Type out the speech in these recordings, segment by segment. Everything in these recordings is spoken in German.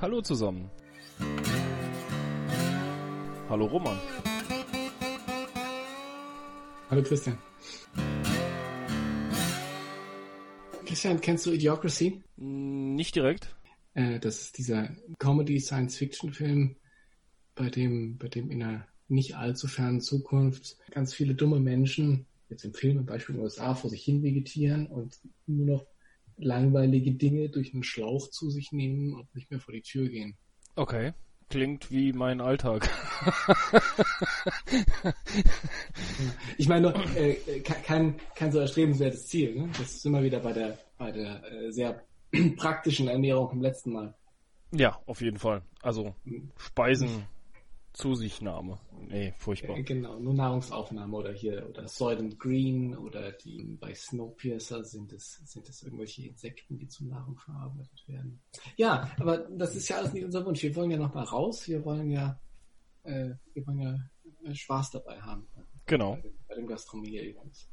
Hallo zusammen. Hallo Roman. Hallo Christian. Christian, kennst du Idiocracy? Nicht direkt. Äh, das ist dieser Comedy-Science-Fiction-Film, bei dem, bei dem in einer nicht allzu fernen Zukunft ganz viele dumme Menschen, jetzt im Film, im Beispiel in den USA, vor sich hin vegetieren und nur noch langweilige Dinge durch einen Schlauch zu sich nehmen und nicht mehr vor die Tür gehen. Okay. Klingt wie mein Alltag. ich meine, äh, kein, kein so erstrebenswertes Ziel. Ne? Das ist immer wieder bei der, bei der äh, sehr praktischen Ernährung vom letzten Mal. Ja, auf jeden Fall. Also hm. Speisen zu sich Nahme. Nee, furchtbar. Äh, genau, nur Nahrungsaufnahme oder hier, oder Soylent Green oder die bei Snowpiercer sind es, sind es irgendwelche Insekten, die zur Nahrung verarbeitet werden. Ja, aber das ist ja alles nicht unser Wunsch. Wir wollen ja noch mal raus. Wir wollen ja, äh, wir wollen ja äh, Spaß dabei haben. Genau. Bei, bei dem Gastronomie-Erlebnis.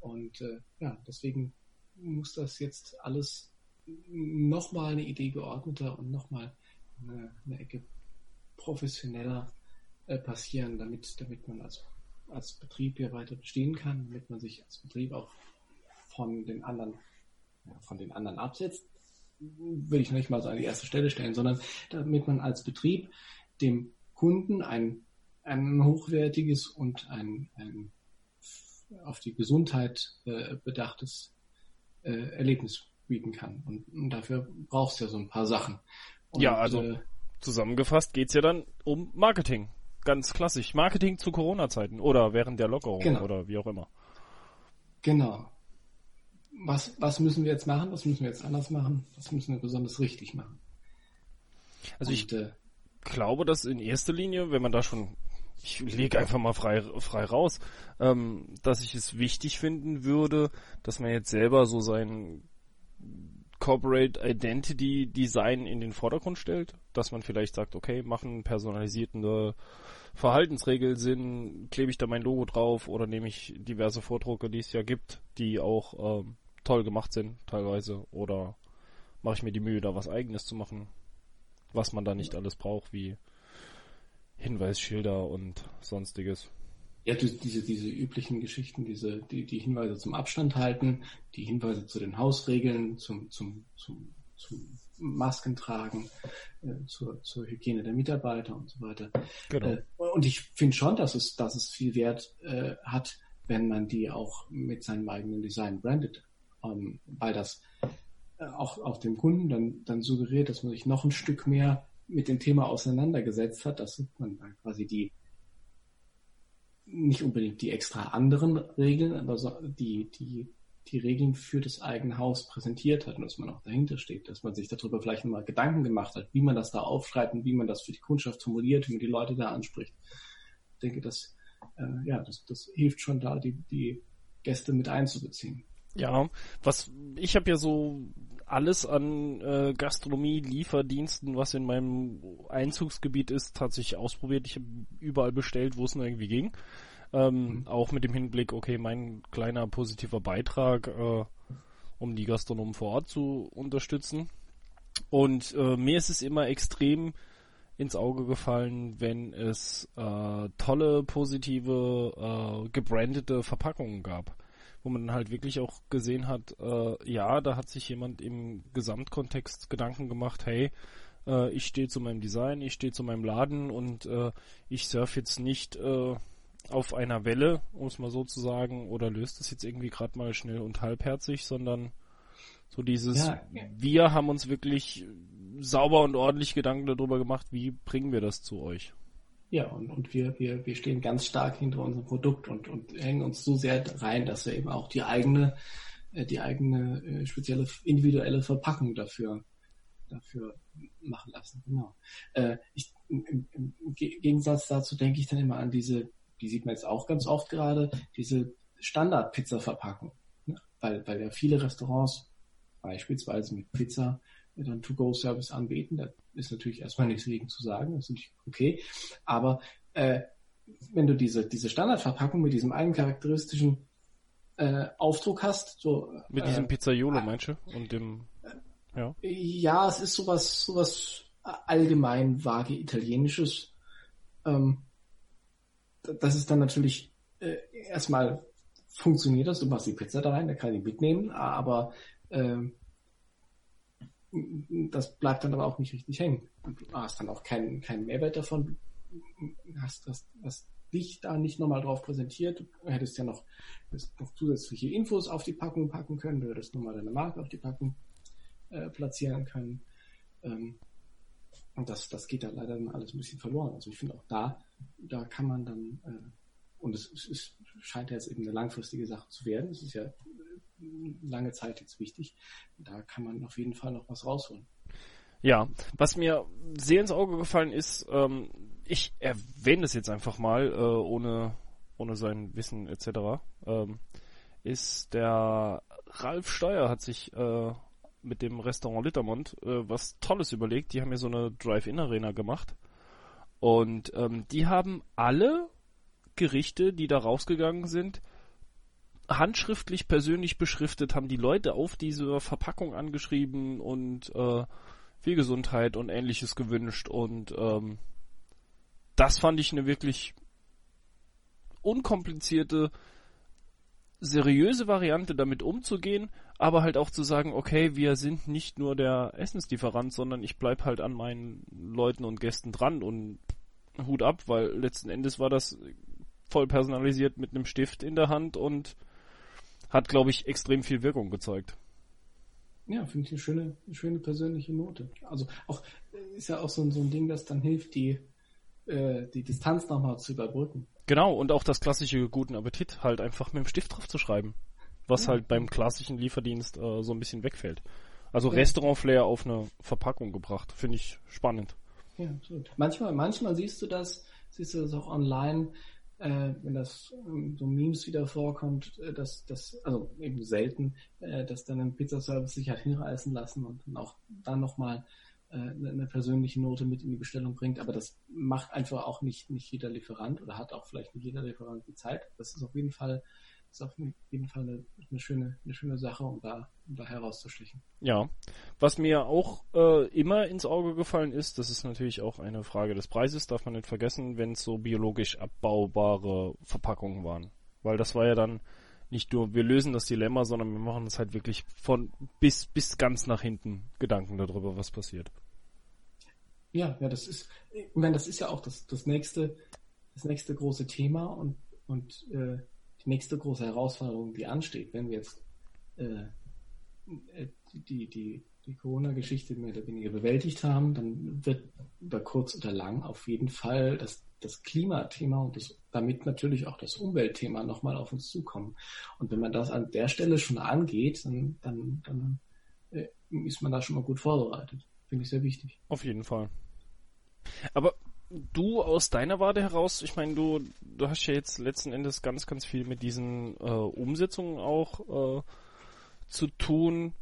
Und äh, ja, deswegen muss das jetzt alles nochmal eine Idee geordneter und nochmal eine, eine Ecke professioneller äh, passieren, damit, damit man als, als Betrieb hier weiter bestehen kann, damit man sich als Betrieb auch von den anderen, ja, von den anderen absetzt, würde ich nicht mal so an die erste Stelle stellen, sondern damit man als Betrieb dem Kunden ein, ein hochwertiges und ein, ein auf die Gesundheit äh, bedachtes äh, Erlebnis bieten kann. Und, und dafür brauchst du ja so ein paar Sachen. Und, ja, also äh, zusammengefasst geht's ja dann um Marketing. Ganz klassisch. Marketing zu Corona-Zeiten oder während der Lockerung genau. oder wie auch immer. Genau. Was, was müssen wir jetzt machen? Was müssen wir jetzt anders machen? Was müssen wir besonders richtig machen? Also Und, ich äh, glaube, dass in erster Linie, wenn man da schon, ich lege einfach mal frei, frei raus, ähm, dass ich es wichtig finden würde, dass man jetzt selber so sein Corporate Identity Design in den Vordergrund stellt, dass man vielleicht sagt, okay, machen personalisierende Verhaltensregeln Sinn, klebe ich da mein Logo drauf oder nehme ich diverse Vordrucke, die es ja gibt, die auch ähm, toll gemacht sind teilweise oder mache ich mir die Mühe, da was eigenes zu machen, was man da nicht alles braucht, wie Hinweisschilder und sonstiges. Ja, diese, diese üblichen Geschichten, diese, die, die Hinweise zum Abstand halten, die Hinweise zu den Hausregeln, zum, zum, zum, zum Masken tragen, äh, zur, zur Hygiene der Mitarbeiter und so weiter. Genau. Äh, und ich finde schon, dass es, dass es viel Wert äh, hat, wenn man die auch mit seinem eigenen Design brandet. Ähm, weil das äh, auch, auch dem Kunden dann, dann suggeriert, dass man sich noch ein Stück mehr mit dem Thema auseinandergesetzt hat, dass man dann quasi die nicht unbedingt die extra anderen Regeln, aber so die, die, die Regeln für das eigene Haus präsentiert hat und dass man auch dahinter steht, dass man sich darüber vielleicht nochmal Gedanken gemacht hat, wie man das da aufschreibt und wie man das für die Kundschaft formuliert, wie man die Leute da anspricht. Ich denke, das, äh, ja, das, das hilft schon da, die, die Gäste mit einzubeziehen. Ja, was ich habe ja so alles an äh, Gastronomie, Lieferdiensten, was in meinem Einzugsgebiet ist, tatsächlich ausprobiert. Ich habe überall bestellt, wo es nur irgendwie ging. Ähm, mhm. Auch mit dem Hinblick, okay, mein kleiner positiver Beitrag, äh, um die Gastronomen vor Ort zu unterstützen. Und äh, mir ist es immer extrem ins Auge gefallen, wenn es äh, tolle, positive, äh, gebrandete Verpackungen gab wo man halt wirklich auch gesehen hat, äh, ja, da hat sich jemand im Gesamtkontext Gedanken gemacht, hey, äh, ich stehe zu meinem Design, ich stehe zu meinem Laden und äh, ich surfe jetzt nicht äh, auf einer Welle, um es mal so zu sagen, oder löst es jetzt irgendwie gerade mal schnell und halbherzig, sondern so dieses, ja. wir haben uns wirklich sauber und ordentlich Gedanken darüber gemacht, wie bringen wir das zu euch. Ja, und, und wir, wir, wir stehen ganz stark hinter unserem Produkt und, und hängen uns so sehr rein, dass wir eben auch die eigene, äh, die eigene äh, spezielle individuelle Verpackung dafür, dafür machen lassen. Genau. Äh, ich, im, im, Gegensatz dazu denke ich dann immer an diese, die sieht man jetzt auch ganz oft gerade, diese Standard-Pizza-Verpackung. Ne? Weil, weil ja viele Restaurants beispielsweise mit Pizza dann To-Go-Service anbieten. Da ist natürlich erstmal nichts gegen zu sagen, das ist natürlich okay. Aber äh, wenn du diese, diese Standardverpackung mit diesem einen charakteristischen äh, Aufdruck hast, so mit diesem äh, Pizzaiolo meinst du? Und dem ja. Ja, es ist sowas, sowas allgemein vage Italienisches. Ähm, das ist dann natürlich äh, erstmal funktioniert das, du machst die Pizza da rein, der kann die mitnehmen, aber äh, das bleibt dann aber auch nicht richtig hängen. Du hast dann auch keinen keinen Mehrwert davon. Hast, hast, hast dich da nicht nochmal drauf präsentiert. Du hättest ja noch, noch zusätzliche Infos auf die Packung packen können, du hättest nochmal deine Marke auf die Packung äh, platzieren können. Ähm, und das, das geht da leider dann alles ein bisschen verloren. Also ich finde auch da, da kann man dann, äh, und es, es scheint ja jetzt eben eine langfristige Sache zu werden. Es ist ja lange Zeit jetzt wichtig. Da kann man auf jeden Fall noch was rausholen. Ja, was mir sehr ins Auge gefallen ist, ähm, ich erwähne das jetzt einfach mal, äh, ohne, ohne sein Wissen etc., ähm, ist der Ralf Steuer hat sich äh, mit dem Restaurant Littermond äh, was Tolles überlegt. Die haben ja so eine Drive-In-Arena gemacht. Und ähm, die haben alle Gerichte, die da rausgegangen sind, handschriftlich persönlich beschriftet, haben die Leute auf diese Verpackung angeschrieben und äh, viel Gesundheit und ähnliches gewünscht. Und ähm, das fand ich eine wirklich unkomplizierte, seriöse Variante, damit umzugehen, aber halt auch zu sagen, okay, wir sind nicht nur der Essenslieferant, sondern ich bleib halt an meinen Leuten und Gästen dran und Hut ab, weil letzten Endes war das voll personalisiert mit einem Stift in der Hand und hat, glaube ich, extrem viel Wirkung gezeigt. Ja, finde ich eine schöne, eine schöne persönliche Note. Also auch ist ja auch so, so ein Ding, das dann hilft, die, äh, die Distanz nochmal zu überbrücken. Genau, und auch das klassische guten Appetit halt einfach mit dem Stift drauf zu schreiben. Was ja. halt beim klassischen Lieferdienst äh, so ein bisschen wegfällt. Also ja. Restaurant-Flair auf eine Verpackung gebracht. Finde ich spannend. Ja, absolut. Manchmal, manchmal siehst du das, siehst du das auch online, äh, wenn das ähm, so Memes wieder vorkommt, äh, dass das, also eben selten, äh, dass dann ein Pizzaservice sich hat hinreißen lassen und dann auch dann nochmal äh, eine persönliche Note mit in die Bestellung bringt. Aber das macht einfach auch nicht, nicht jeder Lieferant oder hat auch vielleicht nicht jeder Lieferant die Zeit. Das ist auf jeden Fall ist auf jeden Fall eine, eine, schöne, eine schöne Sache, um da, um da herauszustechen. Ja, was mir auch äh, immer ins Auge gefallen ist, das ist natürlich auch eine Frage des Preises, darf man nicht vergessen, wenn es so biologisch abbaubare Verpackungen waren. Weil das war ja dann nicht nur, wir lösen das Dilemma, sondern wir machen uns halt wirklich von bis, bis ganz nach hinten Gedanken darüber, was passiert. Ja, ja, das ist, ich meine, das ist ja auch das, das nächste, das nächste große Thema und, und äh, die nächste große Herausforderung, die ansteht, wenn wir jetzt äh, die, die, die Corona-Geschichte mehr oder weniger bewältigt haben, dann wird über kurz oder lang auf jeden Fall das, das Klimathema und das, damit natürlich auch das Umweltthema nochmal auf uns zukommen. Und wenn man das an der Stelle schon angeht, dann, dann, dann äh, ist man da schon mal gut vorbereitet. Finde ich sehr wichtig. Auf jeden Fall. Aber du aus deiner Warte heraus, ich meine, du, du hast ja jetzt letzten Endes ganz, ganz viel mit diesen äh, Umsetzungen auch äh, zu tun.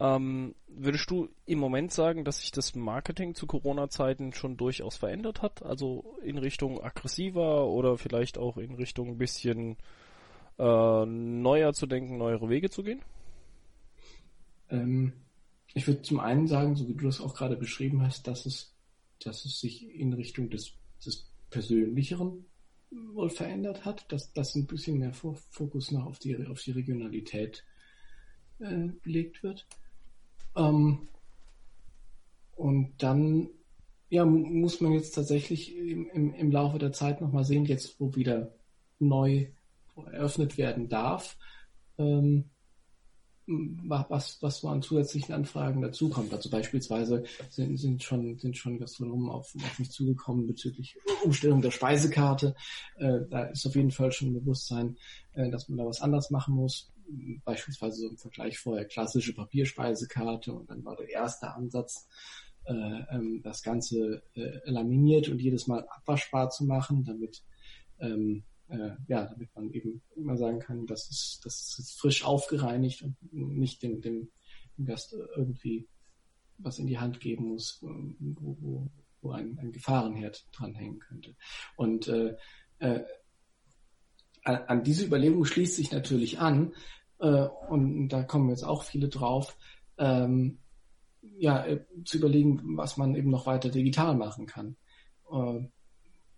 Ähm, würdest du im Moment sagen, dass sich das Marketing zu Corona-Zeiten schon durchaus verändert hat? Also in Richtung aggressiver oder vielleicht auch in Richtung ein bisschen äh, neuer zu denken, neuere Wege zu gehen? Ähm, ich würde zum einen sagen, so wie du das auch gerade beschrieben hast, dass es dass es sich in Richtung des, des Persönlicheren wohl verändert hat, dass das ein bisschen mehr Fokus noch auf die, auf die Regionalität äh, gelegt wird. Ähm, und dann ja, muss man jetzt tatsächlich im, im, im Laufe der Zeit nochmal sehen, jetzt wo wieder neu eröffnet werden darf, ähm, was, was so an zusätzlichen Anfragen dazukommt. Also beispielsweise sind, sind schon, sind schon Gastronomen auf, auf mich zugekommen bezüglich Umstellung der Speisekarte. Äh, da ist auf jeden Fall schon ein Bewusstsein, äh, dass man da was anders machen muss. Beispielsweise so im Vergleich vorher klassische Papierspeisekarte und dann war der erste Ansatz, äh, ähm, das Ganze äh, laminiert und jedes Mal abwaschbar zu machen, damit ähm, äh, ja, damit man eben immer sagen kann, das ist, das ist frisch aufgereinigt und nicht dem, dem, Gast irgendwie was in die Hand geben muss, wo, wo, wo ein, ein Gefahrenherd dranhängen könnte. Und äh, äh, an diese Überlegung schließt sich natürlich an, äh, und da kommen jetzt auch viele drauf, ähm, ja, äh, zu überlegen, was man eben noch weiter digital machen kann. Äh,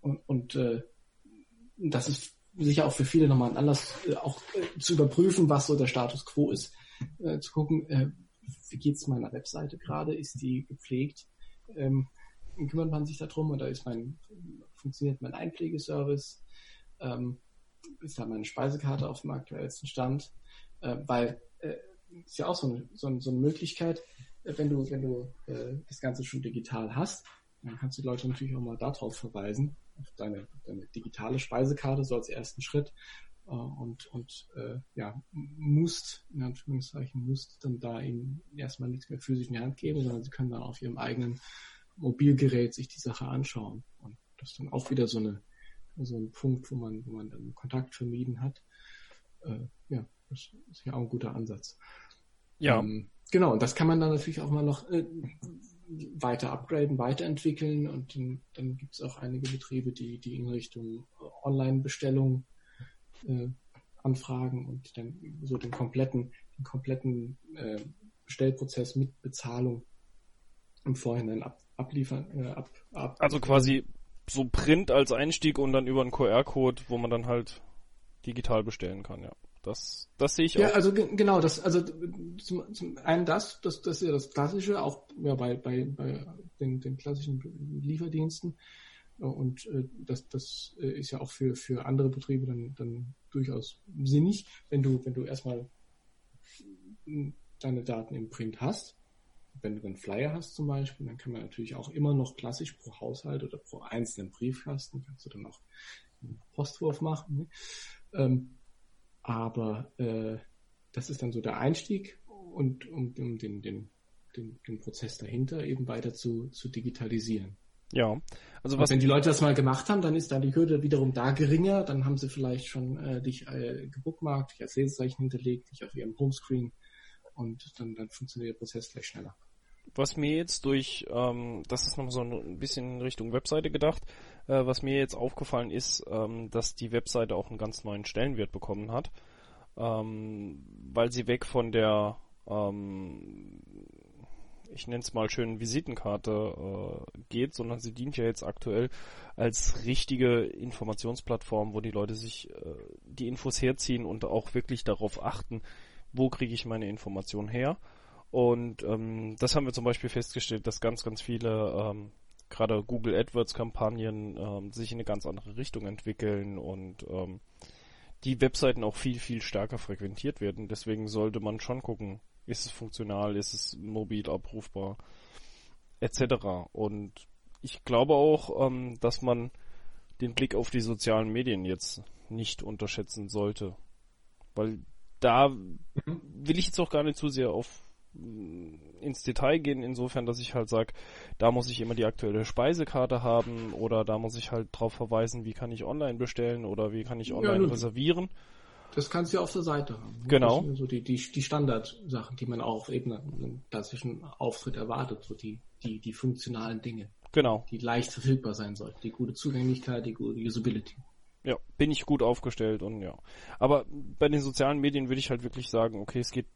und, und äh, das ist sicher auch für viele nochmal ein Anlass, äh, auch äh, zu überprüfen, was so der Status quo ist. Äh, zu gucken, äh, wie geht's meiner Webseite gerade? Ist die gepflegt? Ähm, kümmert man sich darum oder ist mein, funktioniert mein Einpflegeservice? Ähm, ist da meine Speisekarte auf dem aktuellsten Stand? Äh, weil äh, ist ja auch so eine, so, so eine Möglichkeit, wenn du, wenn du das Ganze schon digital hast, dann kannst du die Leute natürlich auch mal darauf verweisen, auf deine, deine digitale Speisekarte, so als ersten Schritt. Äh, und und äh, ja, musst, in Anführungszeichen, musst dann da ihnen erstmal nichts mehr physisch in die Hand geben, sondern sie können dann auf ihrem eigenen Mobilgerät sich die Sache anschauen. Und das ist dann auch wieder so eine so ein Punkt, wo man, wo man dann Kontakt vermieden hat. Äh, ja, das ist ja auch ein guter Ansatz. Ja. Ähm, genau, und das kann man dann natürlich auch mal noch äh, weiter upgraden, weiterentwickeln und dann, dann gibt es auch einige Betriebe, die, die in Richtung Online-Bestellung äh, anfragen und dann so den kompletten, den kompletten äh, Bestellprozess mit Bezahlung im Vorhinein ab, abliefern. Äh, ab, ab, also quasi so Print als Einstieg und dann über einen QR-Code, wo man dann halt digital bestellen kann, ja. Das, das sehe ich ja, auch. Ja, also genau, das, also zum, zum einen das, das, das ist ja das Klassische, auch ja, bei, bei, bei den, den klassischen Lieferdiensten. Und äh, das, das äh, ist ja auch für, für andere Betriebe dann, dann durchaus sinnig, wenn du, wenn du erstmal deine Daten im Print hast. Wenn du einen Flyer hast zum Beispiel, dann kann man natürlich auch immer noch klassisch pro Haushalt oder pro einzelnen Briefkasten, kannst du dann auch einen Postwurf machen. Ne? Ähm, aber äh, das ist dann so der Einstieg und um, um den, den, den, den Prozess dahinter eben weiter zu, zu digitalisieren. Ja, also was. Und wenn die Leute das mal gemacht haben, dann ist dann die Hürde wiederum da geringer, dann haben sie vielleicht schon äh, dich äh, gebookmarkt, dich als Lesezeichen hinterlegt, dich auf ihrem Homescreen und dann, dann funktioniert der Prozess gleich schneller. Was mir jetzt durch, ähm, das ist noch so ein bisschen in Richtung Webseite gedacht, äh, was mir jetzt aufgefallen ist, ähm, dass die Webseite auch einen ganz neuen Stellenwert bekommen hat, ähm, weil sie weg von der, ähm, ich nenne es mal schön Visitenkarte äh, geht, sondern sie dient ja jetzt aktuell als richtige Informationsplattform, wo die Leute sich äh, die Infos herziehen und auch wirklich darauf achten, wo kriege ich meine Informationen her. Und ähm, das haben wir zum Beispiel festgestellt, dass ganz, ganz viele ähm, gerade Google AdWords Kampagnen ähm, sich in eine ganz andere Richtung entwickeln und ähm, die Webseiten auch viel, viel stärker frequentiert werden. Deswegen sollte man schon gucken, ist es funktional, ist es mobil abrufbar, etc. Und ich glaube auch, ähm, dass man den Blick auf die sozialen Medien jetzt nicht unterschätzen sollte. Weil da mhm. will ich jetzt auch gar nicht zu sehr auf ins Detail gehen, insofern, dass ich halt sage, da muss ich immer die aktuelle Speisekarte haben oder da muss ich halt darauf verweisen, wie kann ich online bestellen oder wie kann ich online ja, reservieren. Das kannst du ja auf der Seite haben. Genau. So die, die, die Standardsachen, die man auch eben einem klassischen Auftritt erwartet, so die, die, die funktionalen Dinge. Genau. Die leicht verfügbar sein sollten. Die gute Zugänglichkeit, die gute Usability. Ja, bin ich gut aufgestellt und ja. Aber bei den sozialen Medien würde ich halt wirklich sagen, okay, es geht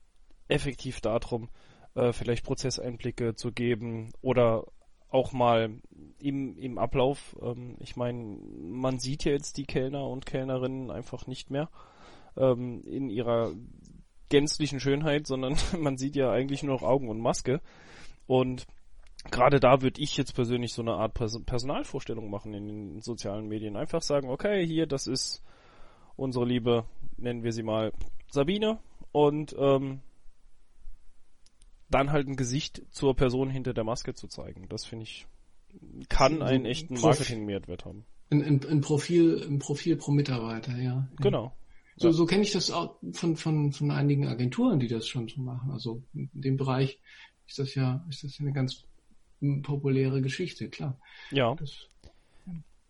effektiv darum, äh, vielleicht Prozesseinblicke zu geben oder auch mal im, im Ablauf. Ähm, ich meine, man sieht ja jetzt die Kellner und Kellnerinnen einfach nicht mehr ähm, in ihrer gänzlichen Schönheit, sondern man sieht ja eigentlich nur noch Augen und Maske. Und gerade da würde ich jetzt persönlich so eine Art Pers Personalvorstellung machen in den sozialen Medien. Einfach sagen, okay, hier, das ist unsere liebe, nennen wir sie mal Sabine. Und ähm, dann halt ein Gesicht zur Person hinter der Maske zu zeigen. Das finde ich, kann einen echten Marketing-Mehrwert haben. Ein, ein, ein, Profil, ein Profil pro Mitarbeiter, ja. Genau. So, ja. so kenne ich das auch von, von, von einigen Agenturen, die das schon so machen. Also in dem Bereich ist das ja, ist das ja eine ganz populäre Geschichte, klar. Ja. Das,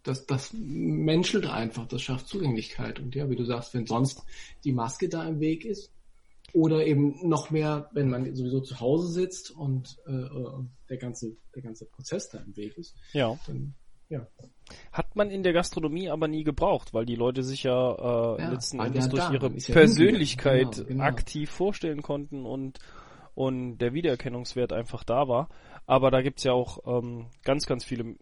das, das menschelt einfach, das schafft Zugänglichkeit. Und ja, wie du sagst, wenn sonst die Maske da im Weg ist, oder eben noch mehr, wenn man sowieso zu Hause sitzt und äh, äh, der ganze der ganze Prozess da im Weg ist. Ja. Dann, ja. Hat man in der Gastronomie aber nie gebraucht, weil die Leute sich ja, äh, ja letzten Endes durch ihre Persönlichkeit genau, genau. aktiv vorstellen konnten und und der Wiedererkennungswert einfach da war. Aber da gibt's ja auch ähm, ganz, ganz viele,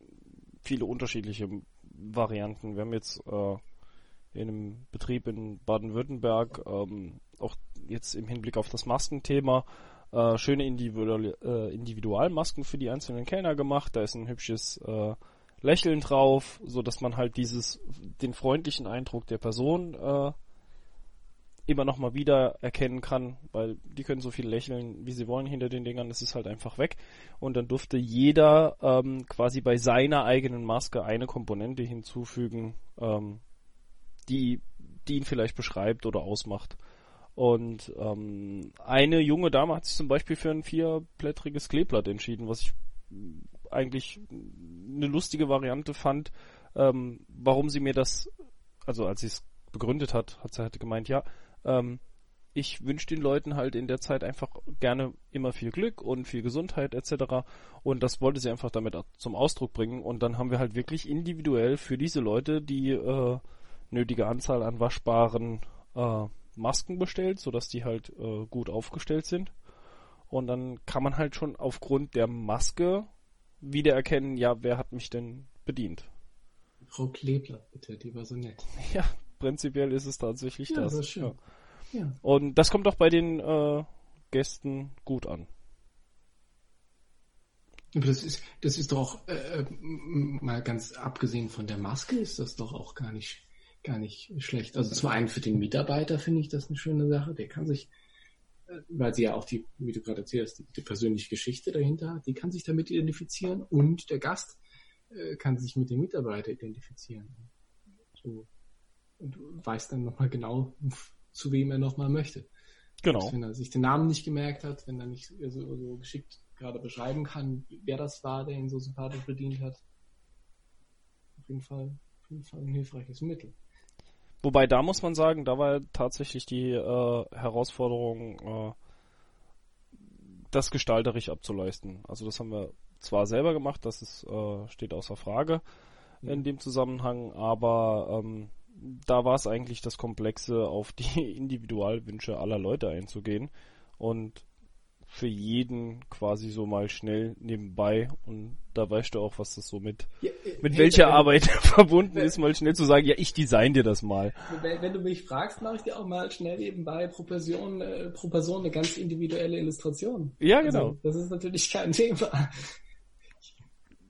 viele unterschiedliche Varianten. Wir haben jetzt äh, in einem Betrieb in Baden-Württemberg ähm, auch jetzt im Hinblick auf das Maskenthema äh, schöne Individual, äh, Individualmasken für die einzelnen Kellner gemacht. Da ist ein hübsches äh, Lächeln drauf, so dass man halt dieses den freundlichen Eindruck der Person äh, immer noch mal wieder erkennen kann, weil die können so viel lächeln, wie sie wollen hinter den Dingern, es ist halt einfach weg. Und dann durfte jeder ähm, quasi bei seiner eigenen Maske eine Komponente hinzufügen, ähm, die, die ihn vielleicht beschreibt oder ausmacht. Und ähm, eine junge Dame hat sich zum Beispiel für ein vierblättriges Kleeblatt entschieden, was ich eigentlich eine lustige Variante fand, ähm, warum sie mir das, also als sie es begründet hat, hat sie halt gemeint, ja, ähm, ich wünsche den Leuten halt in der Zeit einfach gerne immer viel Glück und viel Gesundheit etc. Und das wollte sie einfach damit zum Ausdruck bringen. Und dann haben wir halt wirklich individuell für diese Leute die äh, nötige Anzahl an waschbaren äh, Masken bestellt, sodass die halt äh, gut aufgestellt sind. Und dann kann man halt schon aufgrund der Maske wiedererkennen, ja, wer hat mich denn bedient. Frau Klebler, bitte, die war so nett. Ja, prinzipiell ist es tatsächlich Ja, das. das schön. Ja. Ja. Und das kommt auch bei den äh, Gästen gut an. Aber das ist, das ist doch, äh, m- mal ganz abgesehen von der Maske, ist das doch auch gar nicht, gar nicht schlecht. Also zum einen für den Mitarbeiter finde ich das eine schöne Sache. Der kann sich, äh, weil sie ja auch die, wie du gerade erzählst, die, die persönliche Geschichte dahinter hat, die kann sich damit identifizieren und der Gast äh, kann sich mit dem Mitarbeiter identifizieren. So. Und weiß dann nochmal genau, zu wem er nochmal möchte. Genau. Wenn er sich den Namen nicht gemerkt hat, wenn er nicht so, so geschickt gerade beschreiben kann, wer das war, der ihn so sympathisch bedient hat. Auf jeden Fall, auf jeden Fall ein hilfreiches Mittel. Wobei da muss man sagen, da war tatsächlich die äh, Herausforderung, äh, das gestalterisch abzuleisten. Also das haben wir zwar selber gemacht, das ist, äh, steht außer Frage in dem Zusammenhang, aber ähm, da war es eigentlich das Komplexe, auf die Individualwünsche aller Leute einzugehen und für jeden quasi so mal schnell nebenbei und da weißt du auch, was das so mit Ja, mit hey, welcher wenn- Arbeit verbunden ist, mal schnell zu sagen, ja, ich design dir das mal. Wenn, wenn du mich fragst, mache ich dir auch mal schnell nebenbei pro Person, äh, pro Person eine ganz individuelle Illustration. Ja, genau. Also, das ist natürlich kein Thema.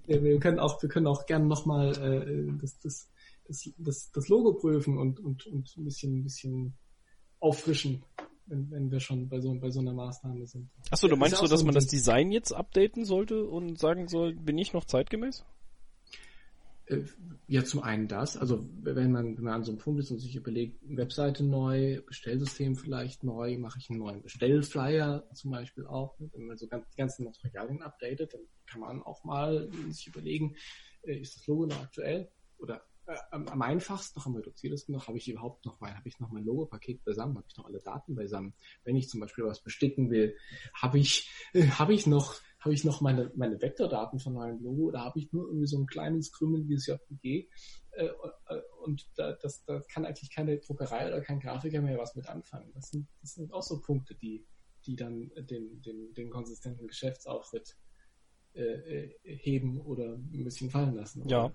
Ja, wir können auch, wir können auch gerne nochmal äh, das, das, das, das, das Logo prüfen und, und, und ein bisschen, ein bisschen auffrischen, wenn, wenn wir schon bei so, bei so einer Maßnahme sind. Achso, du meinst so, dass so man das. Design jetzt updaten sollte und sagen soll, bin ich noch zeitgemäß? Äh, Ja, zum einen das, also wenn man, wenn man an so einem Punkt ist und sich überlegt, Webseite neu, Bestellsystem vielleicht neu, mache ich einen neuen Bestellflyer zum Beispiel auch. Wenn man so ganz, die ganzen Materialien updatet, dann kann man auch mal sich überlegen, äh, ist das Logo noch aktuell? Oder äh, am, einfachsten, noch am reduziertesten noch, habe ich überhaupt noch mein, habe ich noch mein Logo-Paket beisammen, habe ich noch alle Daten beisammen. Wenn ich zum Beispiel was besticken will, habe ich, äh, habe ich noch, habe ich noch meine, meine Vektordaten von meinem Logo oder habe ich nur irgendwie so ein kleines krümeliges JPG äh, äh, und da, das, da kann eigentlich keine Druckerei oder kein Grafiker mehr was mit anfangen. Das sind, das sind auch so Punkte, die, die dann den, den, den konsistenten Geschäftsauftritt äh, äh, heben oder ein bisschen fallen lassen. Ja.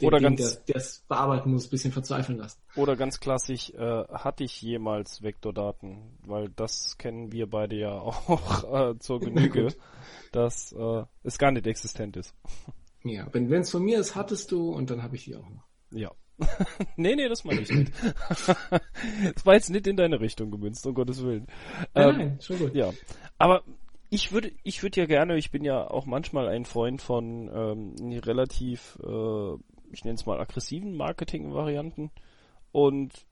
Den, Oder den, ganz- der es bearbeiten muss, ein bisschen verzweifeln lassen. Oder ganz klassisch, äh, hatte ich jemals Vektordaten? Weil das kennen wir beide ja auch äh, zur Genüge, dass äh, es gar nicht existent ist. Ja, wenn es von mir ist, hattest du und dann habe ich die auch noch. Ja. nee, nee, das meine ich nicht. das war jetzt nicht in deine Richtung gemünzt, um Gottes Willen. Nein, Ähm, nein, schon gut. Ja, aber ich würde, ich würde ja gerne, ich bin ja auch manchmal ein Freund von ähm, relativ, äh, ich nenne es mal aggressiven Marketing-Varianten und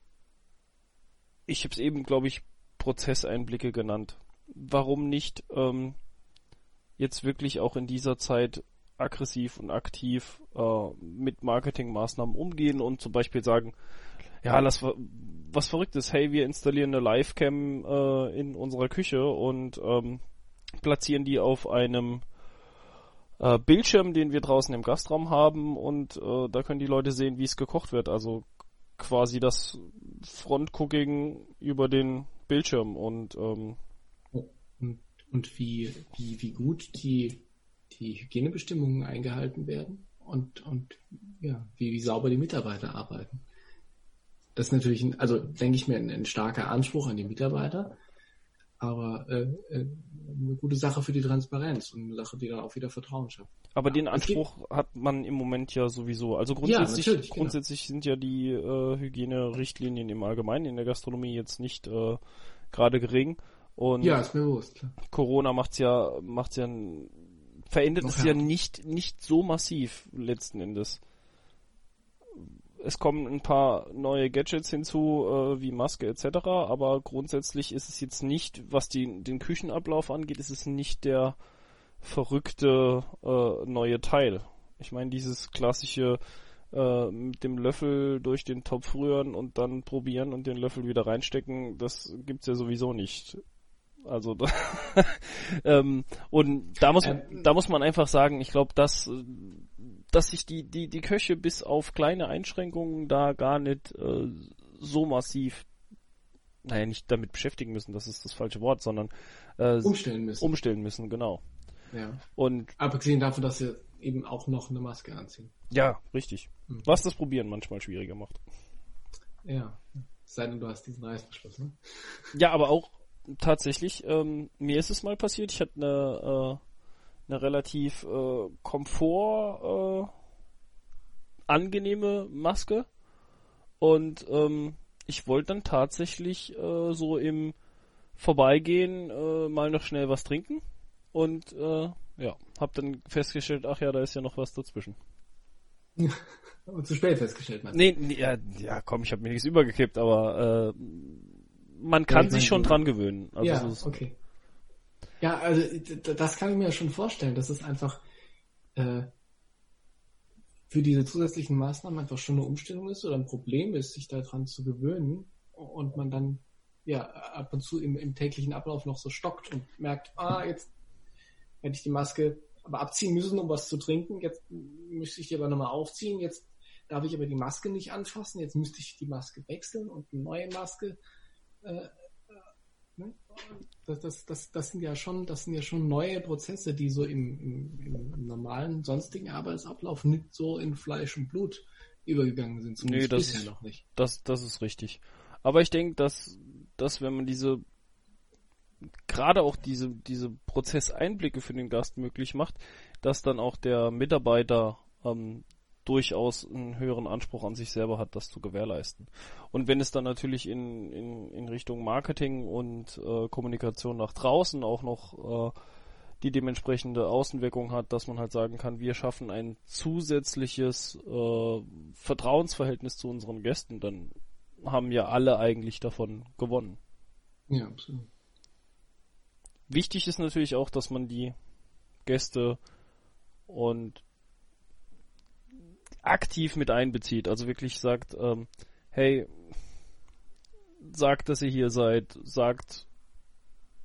ich habe es eben, glaube ich, Prozesseinblicke genannt. Warum nicht ähm, jetzt wirklich auch in dieser Zeit aggressiv und aktiv äh, mit Marketingmaßnahmen umgehen und zum Beispiel sagen, ja, lass wa- was Verrücktes, hey, wir installieren eine Livecam äh, in unserer Küche und ähm, platzieren die auf einem äh, Bildschirm, den wir draußen im Gastraum haben und äh, da können die Leute sehen, wie es gekocht wird. Also quasi das Frontcooking über den Bildschirm und ähm, Und, und und wie, wie, wie gut die, die Hygienebestimmungen eingehalten werden und, und ja, wie, wie sauber die Mitarbeiter arbeiten. Das ist natürlich, ein, also denke ich mir, ein, ein starker Anspruch an die Mitarbeiter, aber äh, äh, eine gute Sache für die Transparenz und eine Sache, die dann auch wieder Vertrauen schafft. Aber den Anspruch hat man im Moment ja sowieso. Also grundsätzlich, ja, genau. grundsätzlich sind ja die äh, Hygienerichtlinien im Allgemeinen in der Gastronomie jetzt nicht äh, gerade gering. Und ja, ist mir bewusst. Klar. Corona macht's ja, macht's ja, verändert es ja nicht, nicht so massiv letzten Endes. Es kommen ein paar neue Gadgets hinzu, äh, wie Maske etc., aber grundsätzlich ist es jetzt nicht, was die, den Küchenablauf angeht, ist es nicht der verrückte äh, neue Teil. Ich meine, dieses klassische äh, mit dem Löffel durch den Topf rühren und dann probieren und den Löffel wieder reinstecken, das gibt's ja sowieso nicht. Also ähm, und da muss ähm, da muss man einfach sagen, ich glaube, dass dass sich die die die Köche bis auf kleine Einschränkungen da gar nicht äh, so massiv naja, nicht damit beschäftigen müssen, das ist das falsche Wort, sondern äh, umstellen müssen. Umstellen müssen, genau. Ja. Und abgesehen davon, dass sie eben auch noch eine Maske anziehen. Ja, richtig. Mhm. Was das Probieren manchmal schwieriger macht. Ja. Sei denn, du hast diesen Reißverschluss, ne? Ja, aber auch tatsächlich, ähm, mir ist es mal passiert, ich hatte eine, äh, eine relativ äh, komfort äh, angenehme Maske und ähm, ich wollte dann tatsächlich äh, so im Vorbeigehen äh, mal noch schnell was trinken und äh, ja, hab dann festgestellt, ach ja, da ist ja noch was dazwischen. und zu spät festgestellt, meinst du? Nee, nee ja, ja, komm, ich habe mir nichts übergekippt, aber äh, man kann ja, sich schon dran gewöhnen. Also ja, so okay. Ja, also das kann ich mir schon vorstellen, dass es einfach äh, für diese zusätzlichen Maßnahmen einfach schon eine Umstellung ist oder ein Problem ist, sich daran zu gewöhnen und man dann ja ab und zu im, im täglichen Ablauf noch so stockt und merkt, ah, jetzt hätte ich die Maske aber abziehen müssen, um was zu trinken. Jetzt müsste ich die aber nochmal aufziehen. Jetzt darf ich aber die Maske nicht anfassen. Jetzt müsste ich die Maske wechseln und eine neue Maske. Äh? Das, das, das, das sind ja schon, das sind ja schon neue Prozesse, die so im, im, im normalen sonstigen Arbeitsablauf nicht so in Fleisch und Blut übergegangen sind. Nee, das, bisher noch nicht. Das, das ist richtig. Aber ich denke, dass, dass wenn man diese gerade auch diese, diese Prozesseinblicke für den Gast möglich macht, dass dann auch der Mitarbeiter ähm, durchaus einen höheren Anspruch an sich selber hat, das zu gewährleisten. Und wenn es dann natürlich in, in, in Richtung Marketing und äh, Kommunikation nach draußen auch noch äh, die dementsprechende Außenwirkung hat, dass man halt sagen kann, wir schaffen ein zusätzliches äh, Vertrauensverhältnis zu unseren Gästen, dann haben ja alle eigentlich davon gewonnen. Ja, absolut. Wichtig ist natürlich auch, dass man die Gäste und aktiv mit einbezieht. Also wirklich sagt, ähm, hey, sagt, dass ihr hier seid, sagt,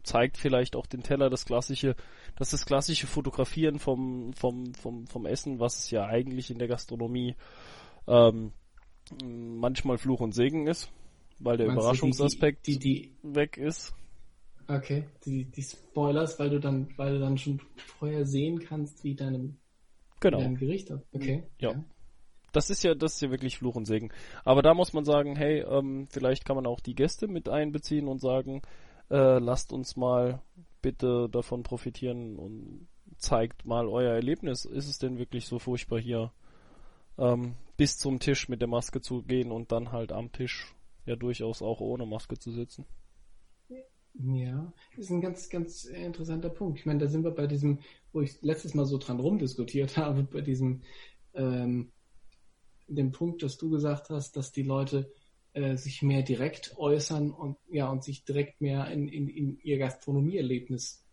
zeigt vielleicht auch den Teller, das klassische, das ist das klassische Fotografieren vom, vom, vom, vom Essen, was es ja eigentlich in der Gastronomie ähm, manchmal Fluch und Segen ist, weil der Meinst Überraschungsaspekt die, die, die, weg ist. Okay, die, die Spoilers, weil du dann, weil du dann schon vorher sehen kannst, wie deinem, genau. deinem Gericht ab. Okay. Ja. ja. Das ist ja, das ist ja wirklich Fluch und Segen. Aber da muss man sagen, hey, ähm, vielleicht kann man auch die Gäste mit einbeziehen und sagen, äh, lasst uns mal bitte davon profitieren und zeigt mal euer Erlebnis. Ist es denn wirklich so furchtbar hier ähm, bis zum Tisch mit der Maske zu gehen und dann halt am Tisch ja durchaus auch ohne Maske zu sitzen? Ja, ist ein ganz, ganz interessanter Punkt. Ich meine, da sind wir bei diesem, wo ich letztes Mal so dran rumdiskutiert habe, bei diesem, ähm, dem Punkt, dass du gesagt hast, dass die Leute äh, sich mehr direkt äußern und ja und sich direkt mehr in, in, in ihr Gastronomieerlebnis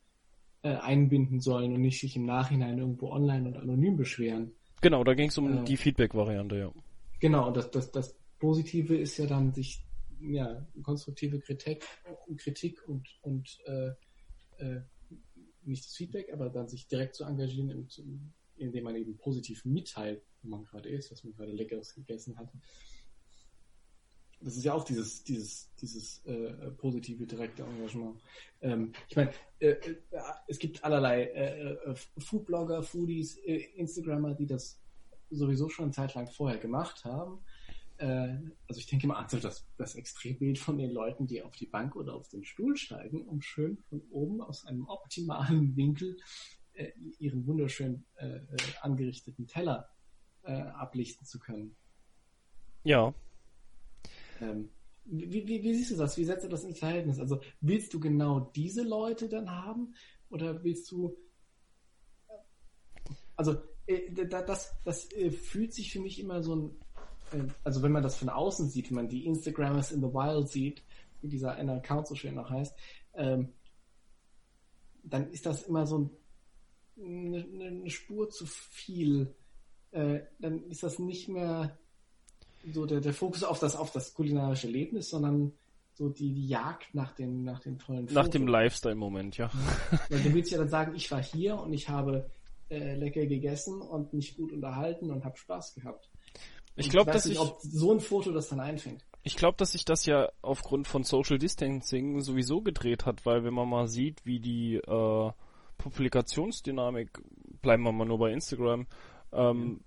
äh, einbinden sollen und nicht sich im Nachhinein irgendwo online und anonym beschweren. Genau, da ging es um äh, die Feedback-Variante, ja. Genau, das, das, das Positive ist ja dann, sich ja, konstruktive Kritik, Kritik und, und äh, äh, nicht das Feedback, aber dann sich direkt zu engagieren, und, indem man eben positiv mitteilt, wo man gerade ist, was man gerade Leckeres gegessen hat. das ist ja auch dieses, dieses, dieses äh, positive, direkte Engagement. Ähm, ich meine, äh, äh, es gibt allerlei äh, äh, Foodblogger, Foodies, äh, Instagrammer, die das sowieso schon eine Zeit lang vorher gemacht haben. Also ich denke mal an so das, das Extrembild von den Leuten, die auf die Bank oder auf den Stuhl steigen, um schön von oben aus einem optimalen Winkel äh, ihren wunderschön äh, äh angerichteten Teller äh, ablichten zu können. Ja, ähm, wie, wie, wie, siehst du das? Wie setzt du das ins Verhältnis? Also willst du genau diese Leute dann haben oder willst du also äh, das, das fühlt sich für mich immer so ein also wenn man das von außen sieht, wenn man die Instagrammers in the Wild sieht, wie dieser eine Account so schön noch heißt, ähm, dann ist das immer so eine, eine Spur zu viel. Äh, dann ist das nicht mehr so der, der Fokus auf das, auf das kulinarische Erlebnis, sondern so die, die Jagd nach den, nach den tollen Nach dem Lifestyle-Moment, ja. Weil du willst ja dann sagen, ich war hier und ich habe äh, lecker gegessen und mich gut unterhalten und habe Spaß gehabt. Ich glaube, dass nicht, ich, ob so ein Foto das dann einfängt. Ich glaube, dass sich das ja aufgrund von Social Distancing sowieso gedreht hat, weil wenn man mal sieht, wie die äh, Publikationsdynamik, bleiben wir mal nur bei Instagram, ähm,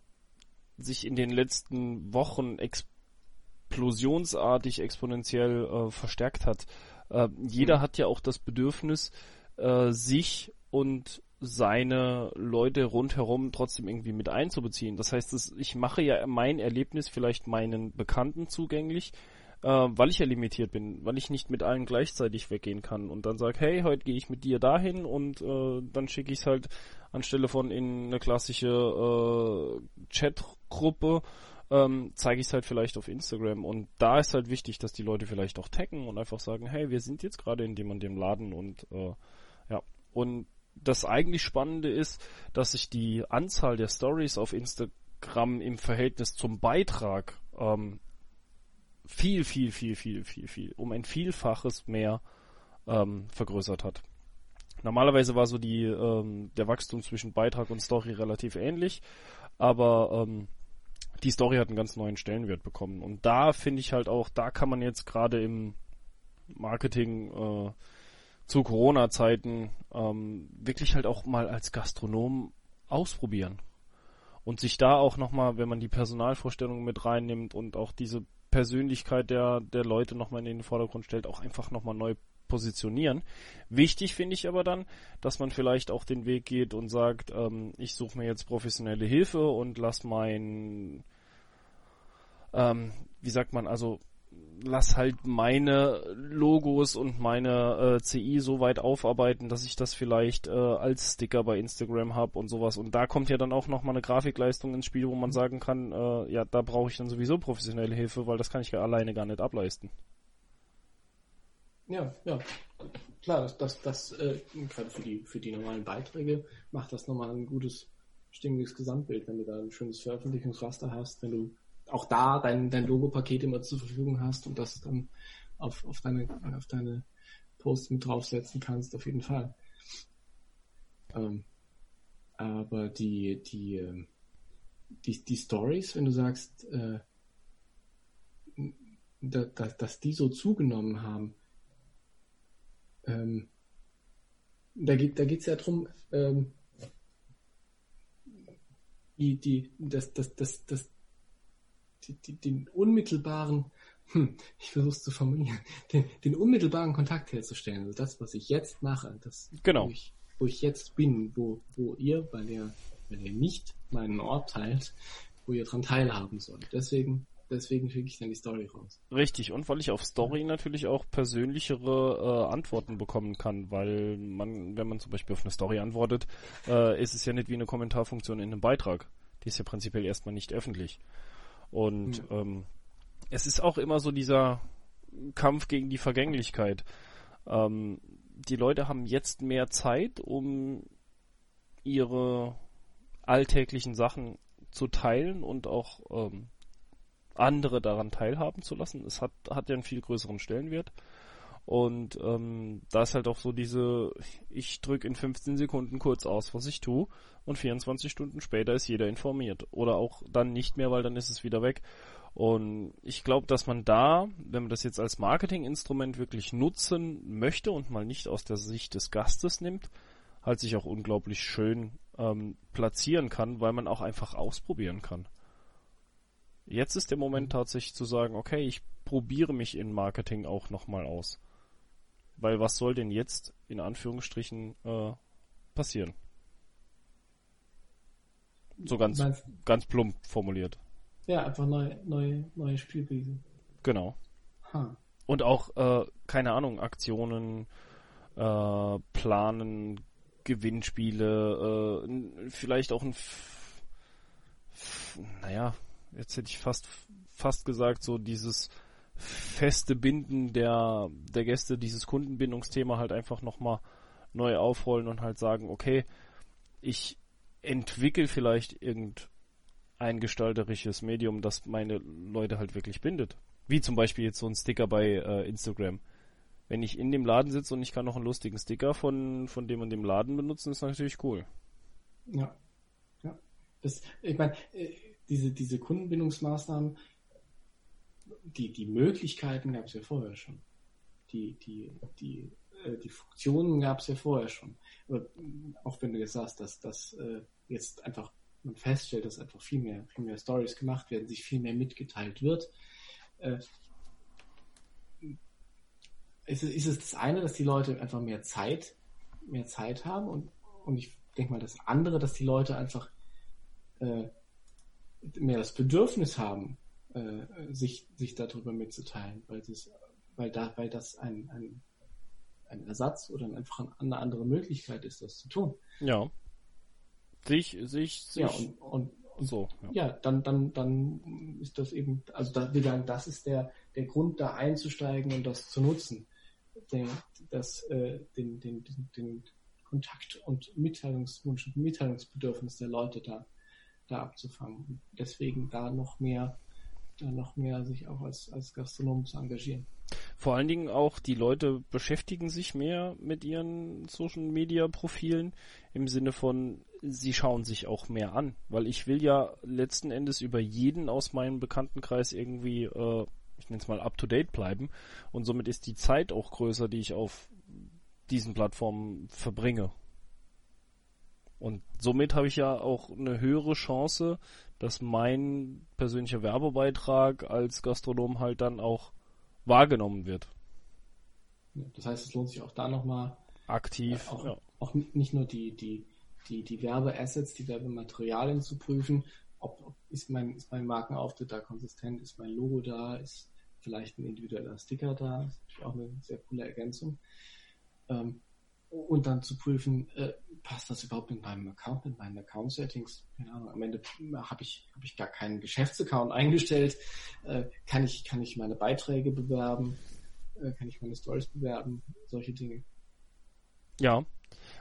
sich in den letzten Wochen explosionsartig exponentiell äh, verstärkt hat. Äh, jeder mhm. hat ja auch das Bedürfnis, äh, sich und seine Leute rundherum trotzdem irgendwie mit einzubeziehen. Das heißt, ich mache ja mein Erlebnis vielleicht meinen Bekannten zugänglich, äh, weil ich ja limitiert bin, weil ich nicht mit allen gleichzeitig weggehen kann und dann sage, hey, heute gehe ich mit dir dahin und äh, dann schicke ich es halt anstelle von in eine klassische äh, Chatgruppe ähm, zeige ich es halt vielleicht auf Instagram. Und da ist halt wichtig, dass die Leute vielleicht auch taggen und einfach sagen, hey, wir sind jetzt gerade in dem und dem Laden und äh, ja. Und das eigentlich Spannende ist, dass sich die Anzahl der Stories auf Instagram im Verhältnis zum Beitrag ähm, viel, viel, viel, viel, viel, viel, um ein Vielfaches mehr ähm, vergrößert hat. Normalerweise war so die ähm, der Wachstum zwischen Beitrag und Story relativ ähnlich, aber ähm, die Story hat einen ganz neuen Stellenwert bekommen. Und da finde ich halt auch, da kann man jetzt gerade im Marketing äh, zu Corona-Zeiten ähm, wirklich halt auch mal als Gastronom ausprobieren. Und sich da auch nochmal, wenn man die Personalvorstellungen mit reinnimmt und auch diese Persönlichkeit der, der Leute nochmal in den Vordergrund stellt, auch einfach nochmal neu positionieren. Wichtig finde ich aber dann, dass man vielleicht auch den Weg geht und sagt, ähm, ich suche mir jetzt professionelle Hilfe und lass mein, ähm, wie sagt man, also lass halt meine Logos und meine äh, CI so weit aufarbeiten, dass ich das vielleicht äh, als Sticker bei Instagram habe und sowas. Und da kommt ja dann auch nochmal eine Grafikleistung ins Spiel, wo man sagen kann, äh, ja, da brauche ich dann sowieso professionelle Hilfe, weil das kann ich ja alleine gar nicht ableisten. Ja, ja. Klar, das, das, das äh, gerade für die, für die normalen Beiträge macht das nochmal ein gutes, stimmiges Gesamtbild, wenn du da ein schönes Veröffentlichungsraster hast, wenn du auch da dein, dein Logo-Paket immer zur Verfügung hast und das dann auf, auf deine, auf deine Posts mit draufsetzen kannst, auf jeden Fall. Ähm, aber die, die, ähm, die, die Stories, wenn du sagst, äh, da, da, dass die so zugenommen haben, ähm, da geht da geht's ja drum, ähm, die, die, das, das, das, das, die, die, den unmittelbaren, hm, ich versuche es zu formulieren, den, den unmittelbaren Kontakt herzustellen. Also das, was ich jetzt mache, das, genau. wo, ich, wo ich jetzt bin, wo, wo ihr, weil ihr, weil ihr nicht meinen Ort teilt, wo ihr dran teilhaben sollt. Deswegen deswegen schicke ich dann die Story raus. Richtig, und weil ich auf Story natürlich auch persönlichere äh, Antworten bekommen kann, weil man, wenn man zum Beispiel auf eine Story antwortet, äh, ist es ja nicht wie eine Kommentarfunktion in einem Beitrag. Die ist ja prinzipiell erstmal nicht öffentlich. Und mhm. ähm, es ist auch immer so dieser Kampf gegen die Vergänglichkeit. Ähm, die Leute haben jetzt mehr Zeit, um ihre alltäglichen Sachen zu teilen und auch ähm, andere daran teilhaben zu lassen. Es hat, hat ja einen viel größeren Stellenwert. Und ähm, da ist halt auch so diese, ich drücke in 15 Sekunden kurz aus, was ich tue, und 24 Stunden später ist jeder informiert. Oder auch dann nicht mehr, weil dann ist es wieder weg. Und ich glaube, dass man da, wenn man das jetzt als Marketinginstrument wirklich nutzen möchte und mal nicht aus der Sicht des Gastes nimmt, halt sich auch unglaublich schön ähm, platzieren kann, weil man auch einfach ausprobieren kann. Jetzt ist der Moment tatsächlich zu sagen, okay, ich probiere mich in Marketing auch nochmal aus. Weil was soll denn jetzt in Anführungsstrichen äh, passieren? So ganz, Meinst, ganz plump formuliert. Ja, einfach neue, neue, neue Spielwiese. Genau. Ha. Und auch, äh, keine Ahnung, Aktionen, äh, planen, Gewinnspiele, äh, vielleicht auch ein, naja, jetzt hätte ich fast, fast gesagt, so dieses feste Binden der, der Gäste, dieses Kundenbindungsthema halt einfach nochmal neu aufrollen und halt sagen, okay, ich entwickle vielleicht irgendein gestalterisches Medium, das meine Leute halt wirklich bindet. Wie zum Beispiel jetzt so ein Sticker bei äh, Instagram. Wenn ich in dem Laden sitze und ich kann noch einen lustigen Sticker von, von dem und dem Laden benutzen, ist natürlich cool. Ja. Ja. Das, ich meine, äh, diese, diese Kundenbindungsmaßnahmen, die, die Möglichkeiten gab es ja vorher schon. Die, die, die, äh, die Funktionen gab es ja vorher schon. Aber auch wenn du jetzt sagst, dass, dass äh, jetzt einfach man feststellt, dass einfach viel mehr, viel mehr Stories gemacht werden, sich viel mehr mitgeteilt wird, äh, ist, ist es das eine, dass die Leute einfach mehr Zeit, mehr Zeit haben und, und ich denke mal das andere, dass die Leute einfach äh, mehr das Bedürfnis haben, äh, sich, sich darüber mitzuteilen, weil, das, weil, da, weil das ein, ein, ein Ersatz oder einfach eine andere Möglichkeit ist, das zu tun. Ja. Sich, sich, sich. Ja, und, und, und so. Ja. ja, dann, dann, dann ist das eben, also da, wir sagen, das ist der, der Grund, da einzusteigen und das zu nutzen. Den, das, äh, den, den, den, den Kontakt und Mitteilungswunsch und Mitteilungsbedürfnis der Leute da da abzufangen. Und deswegen da noch mehr, noch mehr sich auch als, als Gastronom zu engagieren. Vor allen Dingen auch die Leute beschäftigen sich mehr mit ihren Social Media Profilen im Sinne von, sie schauen sich auch mehr an, weil ich will ja letzten Endes über jeden aus meinem Bekanntenkreis irgendwie, äh, ich nenne es mal up to date bleiben und somit ist die Zeit auch größer, die ich auf diesen Plattformen verbringe. Und somit habe ich ja auch eine höhere Chance, dass mein persönlicher Werbebeitrag als Gastronom halt dann auch wahrgenommen wird. Das heißt, es lohnt sich auch da nochmal aktiv, äh, auch, ja. auch, nicht nur die, die, die, die Werbeassets, die Werbematerialien zu prüfen, ob, ob ist, mein, ist mein Markenauftritt da konsistent, ist mein Logo da, ist vielleicht ein individueller Sticker da, das ist natürlich auch eine sehr coole Ergänzung. Ähm, und dann zu prüfen, äh, passt das überhaupt in meinem Account, in meinen Account-Settings? Ahnung, am Ende habe ich, hab ich gar keinen Geschäftsaccount eingestellt. Äh, kann, ich, kann ich meine Beiträge bewerben? Äh, kann ich meine Stories bewerben? Solche Dinge. Ja.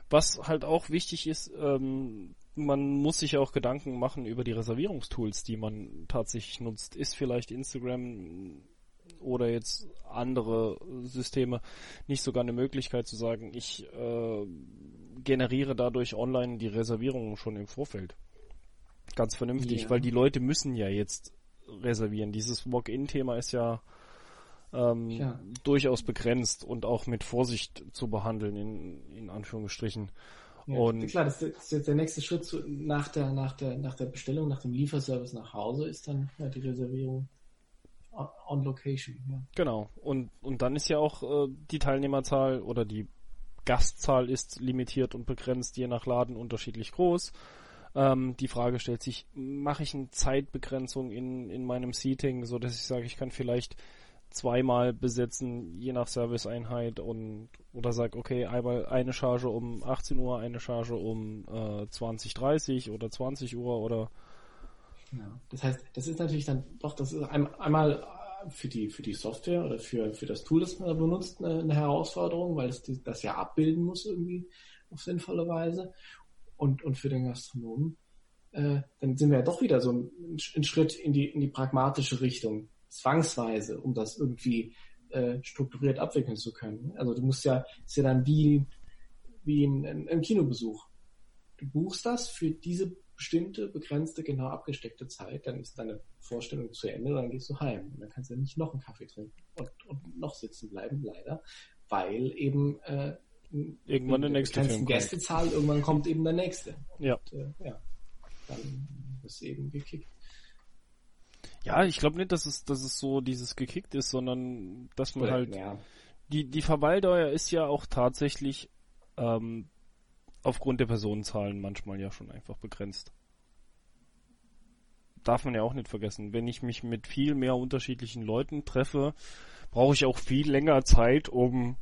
Was halt auch wichtig ist, ähm, man muss sich auch Gedanken machen über die Reservierungstools, die man tatsächlich nutzt. Ist vielleicht Instagram oder jetzt andere Systeme nicht sogar eine Möglichkeit zu sagen, ich äh, generiere dadurch online die Reservierungen schon im Vorfeld. Ganz vernünftig, ja. weil die Leute müssen ja jetzt reservieren. Dieses Walk-in-Thema ist ja, ähm, ja, durchaus begrenzt und auch mit Vorsicht zu behandeln, in, in Anführungsstrichen. Ja, und klar, das ist jetzt der nächste Schritt zu, nach, der, nach, der, nach der Bestellung, nach dem Lieferservice nach Hause, ist dann ja, die Reservierung on location. Ja. Genau. Und, und dann ist ja auch äh, die Teilnehmerzahl oder die Gastzahl ist limitiert und begrenzt, je nach Laden unterschiedlich groß. Ähm, die Frage stellt sich, mache ich eine Zeitbegrenzung in, in meinem Seating, so dass ich sage, ich kann vielleicht zweimal besetzen, je nach Serviceeinheit und oder sag, okay, einmal eine Charge um 18 Uhr, eine Charge um äh, 20, 30 oder 20 Uhr oder ja. Das heißt, das ist natürlich dann doch, das ist einmal für die, für die Software oder für, für das Tool, das man da benutzt, eine, eine Herausforderung, weil es die, das ja abbilden muss irgendwie auf sinnvolle Weise. Und, und für den Gastronomen, äh, dann sind wir ja doch wieder so ein, ein Schritt in die, in die pragmatische Richtung, zwangsweise, um das irgendwie äh, strukturiert abwickeln zu können. Also du musst ja, ist ja dann wie, wie ein, ein Kinobesuch. Du buchst das für diese bestimmte, begrenzte, genau abgesteckte Zeit, dann ist deine Vorstellung zu Ende, dann gehst du heim. Und dann kannst du nicht noch einen Kaffee trinken und, und noch sitzen bleiben, leider, weil eben äh, irgendwann der nächste Film Gästezahl, kommt. irgendwann kommt eben der nächste. Und, ja. Äh, ja. Dann ist eben gekickt. Ja, ich glaube nicht, dass es, dass es so dieses gekickt ist, sondern dass man Oder, halt ja. die, die Verweildauer ist ja auch tatsächlich ähm, aufgrund der Personenzahlen manchmal ja schon einfach begrenzt. Darf man ja auch nicht vergessen. Wenn ich mich mit viel mehr unterschiedlichen Leuten treffe, brauche ich auch viel länger Zeit, um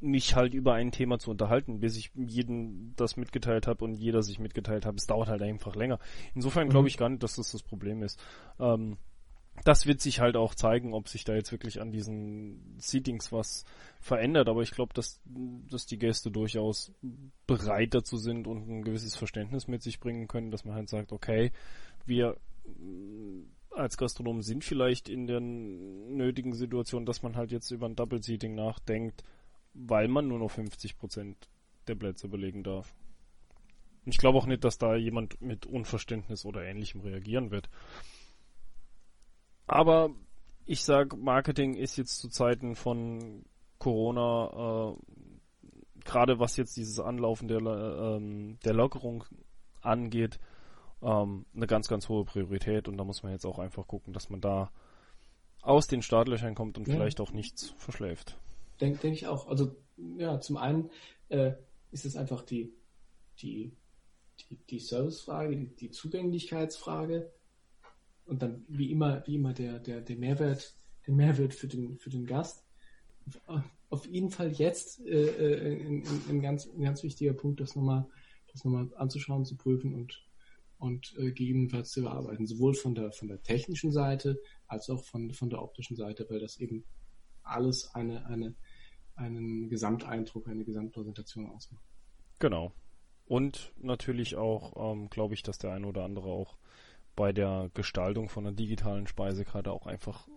mich halt über ein Thema zu unterhalten, bis ich jeden das mitgeteilt habe und jeder sich mitgeteilt hat. Es dauert halt einfach länger. Insofern glaube mhm. ich gar nicht, dass das das Problem ist. Ähm, das wird sich halt auch zeigen, ob sich da jetzt wirklich an diesen Seatings was verändert. Aber ich glaube, dass, dass die Gäste durchaus bereit dazu sind und ein gewisses Verständnis mit sich bringen können, dass man halt sagt, okay, wir äh, als Gastronomen sind vielleicht in der nötigen Situation, dass man halt jetzt über ein Double Seating nachdenkt, weil man nur noch 50 Prozent der Plätze belegen darf. Und ich glaube auch nicht, dass da jemand mit Unverständnis oder ähnlichem reagieren wird. Aber ich sag, Marketing ist jetzt zu Zeiten von Corona, äh, gerade was jetzt dieses Anlaufen der, äh, der Lockerung angeht, ähm, eine ganz, ganz hohe Priorität und da muss man jetzt auch einfach gucken, dass man da aus den Startlöchern kommt und ja. vielleicht auch nichts verschläft. Denke denk ich auch. Also ja, zum einen äh, ist es einfach die, die, die, die Servicefrage, die, die Zugänglichkeitsfrage und dann wie immer, wie immer der, der, der Mehrwert, der Mehrwert für den, für den Gast. Auf jeden Fall jetzt äh, äh ein, ein, ganz, ein ganz wichtiger Punkt, das nochmal, das nochmal anzuschauen, zu prüfen und, und äh, gegebenenfalls zu überarbeiten. Sowohl von der, von der technischen Seite als auch von, von der optischen Seite, weil das eben alles eine, eine, einen Gesamteindruck, eine Gesamtpräsentation ausmacht. Genau. Und natürlich auch, ähm, glaube ich, dass der eine oder andere auch bei der Gestaltung von einer digitalen Speisekarte auch einfach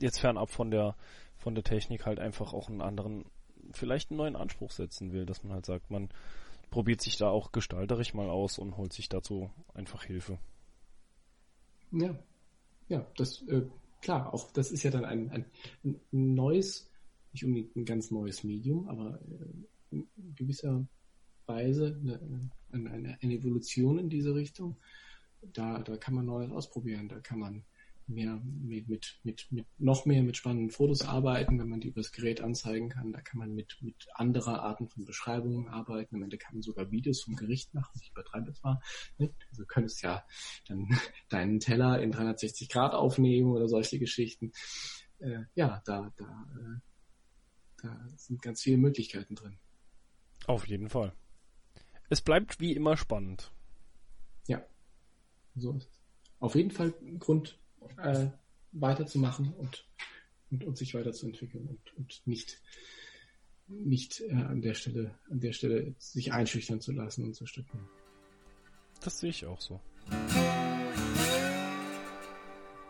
jetzt fernab von der von der Technik halt einfach auch einen anderen, vielleicht einen neuen Anspruch setzen will, dass man halt sagt, man probiert sich da auch gestalterisch mal aus und holt sich dazu einfach Hilfe. Ja, ja, das äh, klar, auch das ist ja dann ein, ein, ein neues, nicht unbedingt ein ganz neues Medium, aber äh, in gewisser Weise eine, eine, eine Evolution in diese Richtung da, da kann man Neues ausprobieren, da kann man mehr mit, mit, mit, mit noch mehr mit spannenden Fotos arbeiten, wenn man die übers Gerät anzeigen kann. Da kann man mit, mit anderer Arten von Beschreibungen arbeiten. Am Ende kann man sogar Videos vom Gericht machen. Ich übertreibe jetzt mal. Ne? Also könntest ja dann deinen Teller in 360 Grad aufnehmen oder solche Geschichten. Äh, ja, da, da, äh, da sind ganz viele Möglichkeiten drin. Auf jeden Fall. Es bleibt wie immer spannend. So ist. Auf jeden Fall ein Grund, äh, weiterzumachen und, und, und sich weiterzuentwickeln und, und nicht, nicht äh, an der Stelle, an der Stelle sich einschüchtern zu lassen und zu stücken. Das sehe ich auch so.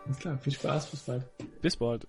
Alles klar, viel Spaß, bis bald. Bis bald.